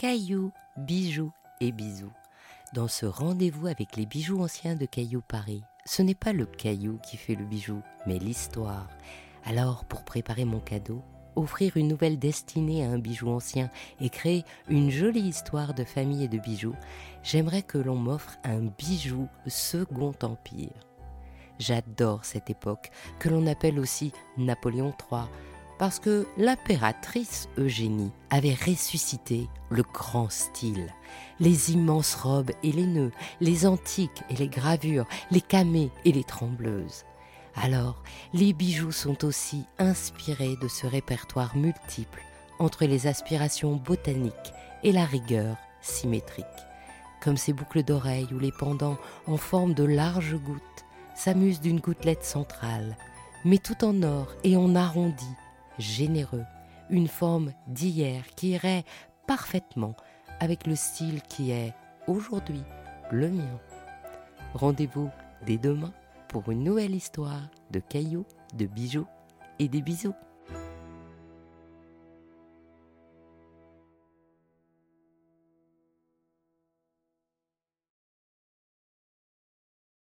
cailloux, bijoux et bisous. Dans ce rendez-vous avec les bijoux anciens de Caillou Paris, ce n'est pas le caillou qui fait le bijou, mais l'histoire. Alors, pour préparer mon cadeau, offrir une nouvelle destinée à un bijou ancien et créer une jolie histoire de famille et de bijoux, j'aimerais que l'on m'offre un bijou Second Empire. J'adore cette époque, que l'on appelle aussi Napoléon III, parce que l'impératrice Eugénie avait ressuscité le grand style, les immenses robes et les nœuds, les antiques et les gravures, les camées et les trembleuses. Alors, les bijoux sont aussi inspirés de ce répertoire multiple entre les aspirations botaniques et la rigueur symétrique, comme ces boucles d'oreilles ou les pendants en forme de larges gouttes s'amusent d'une gouttelette centrale, mais tout en or et en arrondi, généreux, une forme d'hier qui irait parfaitement avec le style qui est aujourd'hui le mien. Rendez-vous dès demain pour une nouvelle histoire de cailloux, de bijoux et des bisous.